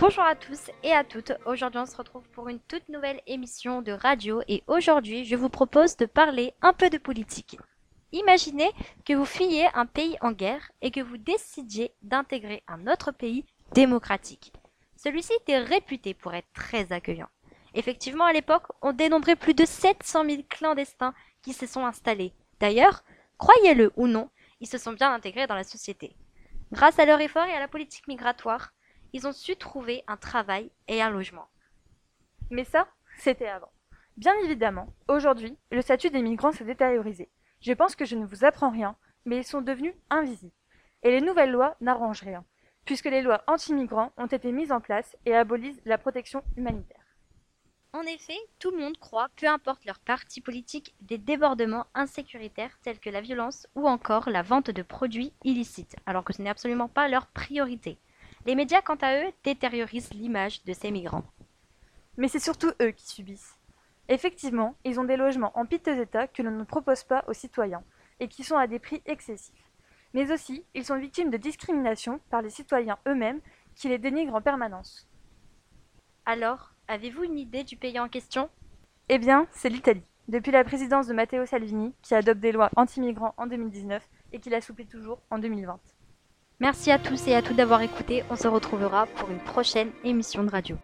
Bonjour à tous et à toutes. Aujourd'hui, on se retrouve pour une toute nouvelle émission de radio et aujourd'hui, je vous propose de parler un peu de politique. Imaginez que vous fuyiez un pays en guerre et que vous décidiez d'intégrer un autre pays démocratique. Celui-ci était réputé pour être très accueillant. Effectivement, à l'époque, on dénombrait plus de 700 000 clandestins qui se sont installés. D'ailleurs, croyez-le ou non, ils se sont bien intégrés dans la société. Grâce à leur effort et à la politique migratoire, ils ont su trouver un travail et un logement. Mais ça, c'était avant. Bien évidemment, aujourd'hui, le statut des migrants s'est détériorisé. Je pense que je ne vous apprends rien, mais ils sont devenus invisibles. Et les nouvelles lois n'arrangent rien, puisque les lois anti-migrants ont été mises en place et abolissent la protection humanitaire. En effet, tout le monde croit, peu importe leur parti politique, des débordements insécuritaires tels que la violence ou encore la vente de produits illicites, alors que ce n'est absolument pas leur priorité. Les médias, quant à eux, détériorisent l'image de ces migrants. Mais c'est surtout eux qui subissent. Effectivement, ils ont des logements en piteux état que l'on ne propose pas aux citoyens et qui sont à des prix excessifs. Mais aussi, ils sont victimes de discrimination par les citoyens eux-mêmes qui les dénigrent en permanence. Alors, avez-vous une idée du pays en question? Eh bien, c'est l'Italie. Depuis la présidence de Matteo Salvini, qui adopte des lois anti-migrants en 2019 et qui l'assouplit toujours en 2020. Merci à tous et à toutes d'avoir écouté. On se retrouvera pour une prochaine émission de radio.